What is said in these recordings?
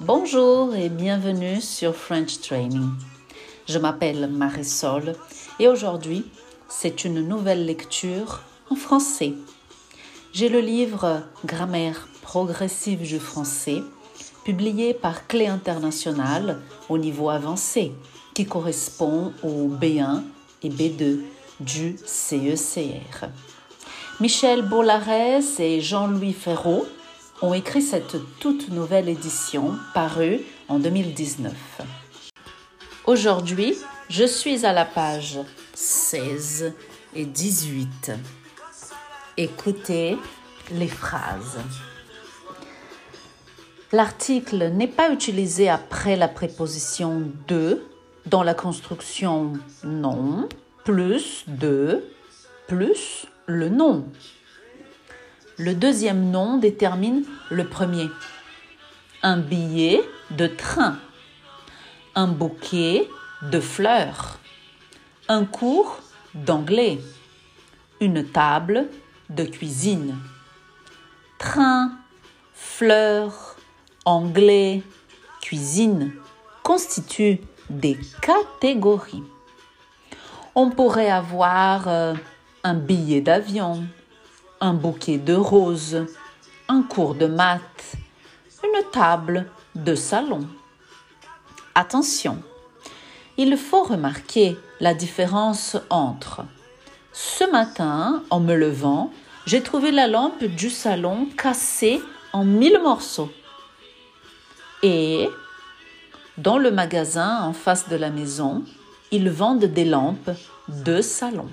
Bonjour et bienvenue sur French Training. Je m'appelle Marisol et aujourd'hui, c'est une nouvelle lecture en français. J'ai le livre Grammaire progressive du français, publié par Clé Internationale au niveau avancé, qui correspond au B1 et B2 du CECR. Michel Bollares et Jean-Louis Ferraud ont écrit cette toute nouvelle édition parue en 2019. Aujourd'hui, je suis à la page 16 et 18. Écoutez les phrases. L'article n'est pas utilisé après la préposition de dans la construction non, plus de, plus le nom. Le deuxième nom détermine le premier. Un billet de train. Un bouquet de fleurs. Un cours d'anglais. Une table de cuisine. Train, fleurs, anglais, cuisine constituent des catégories. On pourrait avoir euh, un billet d'avion, un bouquet de roses, un cours de maths, une table de salon. Attention, il faut remarquer la différence entre ce matin, en me levant, j'ai trouvé la lampe du salon cassée en mille morceaux. Et dans le magasin en face de la maison, ils vendent des lampes de salon.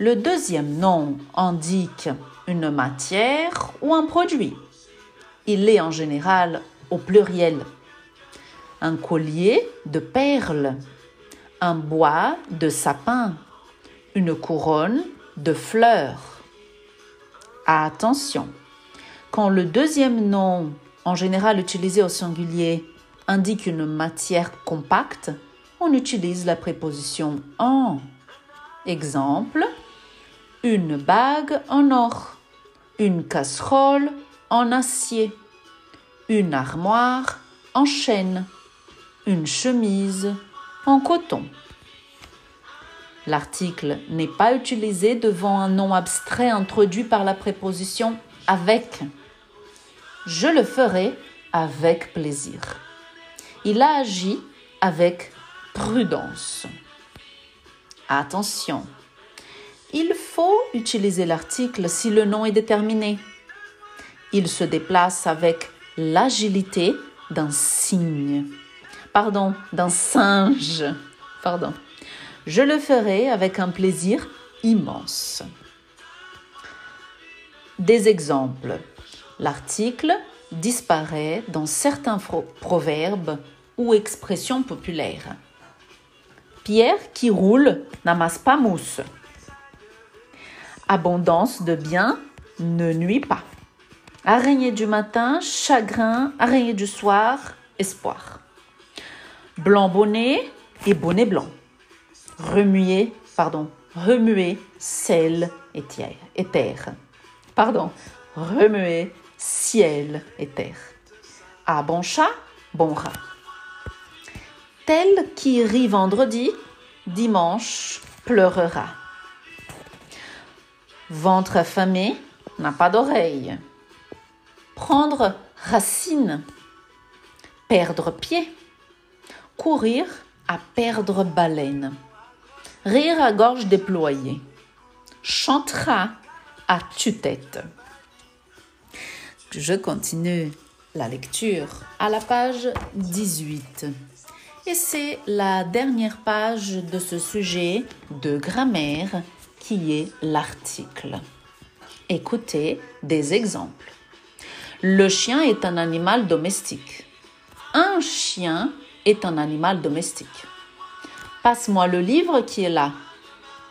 Le deuxième nom indique une matière ou un produit. Il est en général au pluriel. Un collier de perles, un bois de sapin, une couronne de fleurs. Attention, quand le deuxième nom, en général utilisé au singulier, indique une matière compacte, on utilise la préposition en. Exemple, une bague en or, une casserole en acier, une armoire en chêne, une chemise en coton. L'article n'est pas utilisé devant un nom abstrait introduit par la préposition avec. Je le ferai avec plaisir. Il a agi avec prudence. Attention, il faut utiliser l'article si le nom est déterminé. Il se déplace avec l'agilité d'un cygne. Pardon, d'un singe. Pardon. Je le ferai avec un plaisir immense. Des exemples. L'article disparaît dans certains proverbes ou expressions populaires. Pierre qui roule n'amasse pas mousse abondance de biens ne nuit pas. Araignée du matin, chagrin, araignée du soir, espoir. Blanc bonnet et bonnet blanc. Remuer, pardon, remuer, sel et terre. Pardon, remuer, ciel et terre. Ah bon chat, bon rat. Tel qui rit vendredi, dimanche pleurera. Ventre affamé n'a pas d'oreille. Prendre racine. Perdre pied. Courir à perdre baleine. Rire à gorge déployée. Chantera à tue-tête. Je continue la lecture à la page 18. Et c'est la dernière page de ce sujet de grammaire qui est l'article. Écoutez des exemples. Le chien est un animal domestique. Un chien est un animal domestique. Passe-moi le livre qui est là.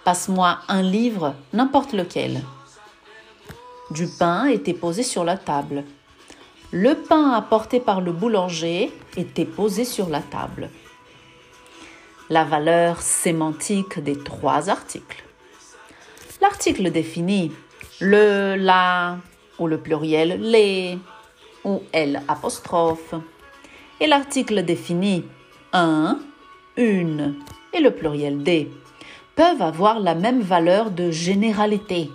Passe-moi un livre, n'importe lequel. Du pain était posé sur la table. Le pain apporté par le boulanger était posé sur la table. La valeur sémantique des trois articles. L'article définit le, la, ou le pluriel les ou L apostrophe. Et l'article défini un, une et le pluriel des peuvent avoir la même valeur de généralité.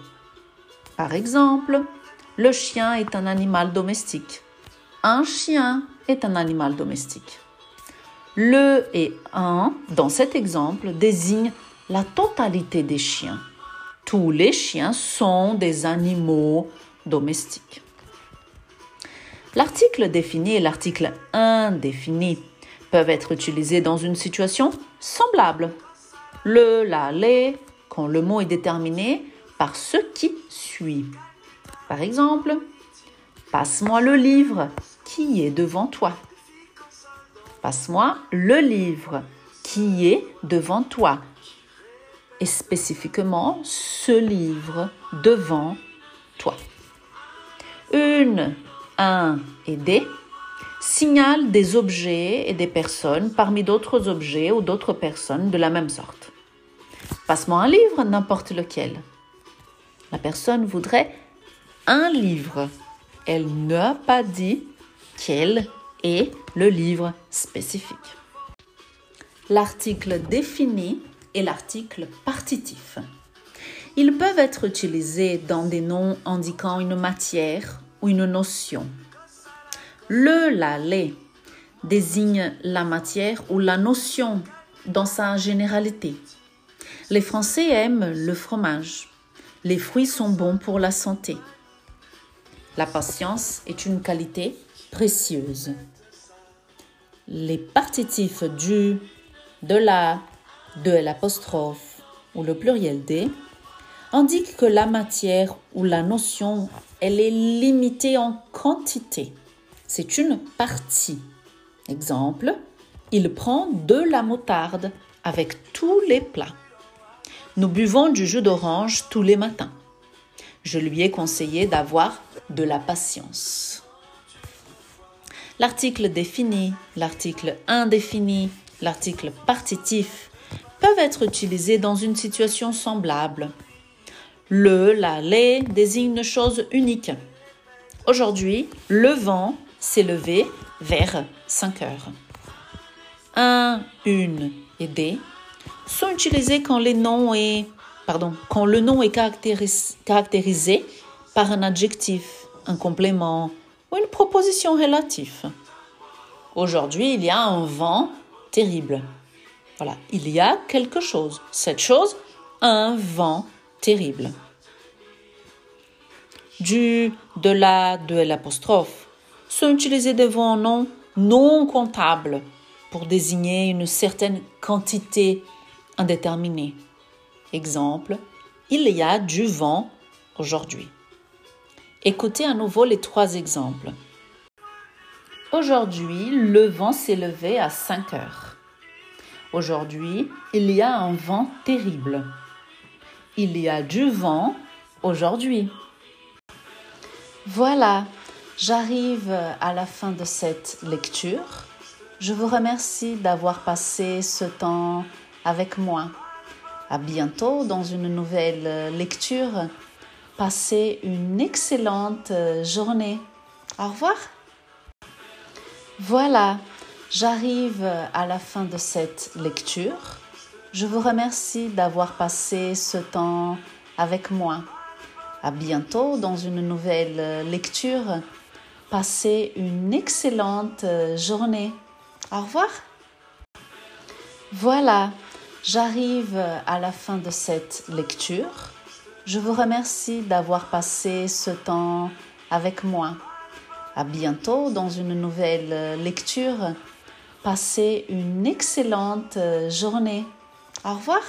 Par exemple, le chien est un animal domestique. Un chien est un animal domestique. Le et un, dans cet exemple, désignent la totalité des chiens. Tous les chiens sont des animaux domestiques. L'article défini et l'article indéfini peuvent être utilisés dans une situation semblable. Le, la, les, quand le mot est déterminé par ce qui suit. Par exemple, passe-moi le livre qui est devant toi. Passe-moi le livre qui est devant toi. Et spécifiquement ce livre devant toi. Une, un et des signalent des objets et des personnes parmi d'autres objets ou d'autres personnes de la même sorte. Passe-moi un livre, n'importe lequel. La personne voudrait un livre. Elle n'a pas dit quel est le livre spécifique. L'article défini et l'article partitif. Ils peuvent être utilisés dans des noms indiquant une matière ou une notion. Le, la, les désigne la matière ou la notion dans sa généralité. Les Français aiment le fromage. Les fruits sont bons pour la santé. La patience est une qualité précieuse. Les partitifs du, de la, de l'apostrophe ou le pluriel des indiquent que la matière ou la notion, elle est limitée en quantité. C'est une partie. Exemple, il prend de la moutarde avec tous les plats. Nous buvons du jus d'orange tous les matins. Je lui ai conseillé d'avoir de la patience. L'article défini, l'article indéfini, l'article partitif peuvent être utilisés dans une situation semblable. Le, la, les désignent une chose unique. Aujourd'hui, le vent s'est levé vers 5 heures. Un, une et des sont utilisés quand le nom est caractérisé par un adjectif, un complément ou une proposition relative. Aujourd'hui, il y a un vent terrible. Voilà, il y a quelque chose. Cette chose, un vent terrible. Du, de la, de l'apostrophe sont utilisés devant un nom non comptable pour désigner une certaine quantité indéterminée. Exemple, il y a du vent aujourd'hui. Écoutez à nouveau les trois exemples. Aujourd'hui, le vent s'est levé à 5 heures. Aujourd'hui, il y a un vent terrible. Il y a du vent aujourd'hui. Voilà, j'arrive à la fin de cette lecture. Je vous remercie d'avoir passé ce temps avec moi. À bientôt dans une nouvelle lecture. Passez une excellente journée. Au revoir. Voilà, j'arrive à la fin de cette lecture. Je vous remercie d'avoir passé ce temps avec moi. À bientôt dans une nouvelle lecture. Passez une excellente journée. Au revoir. Voilà, J'arrive à la fin de cette lecture. Je vous remercie d'avoir passé ce temps avec moi. À bientôt dans une nouvelle lecture. Passez une excellente journée. Au revoir.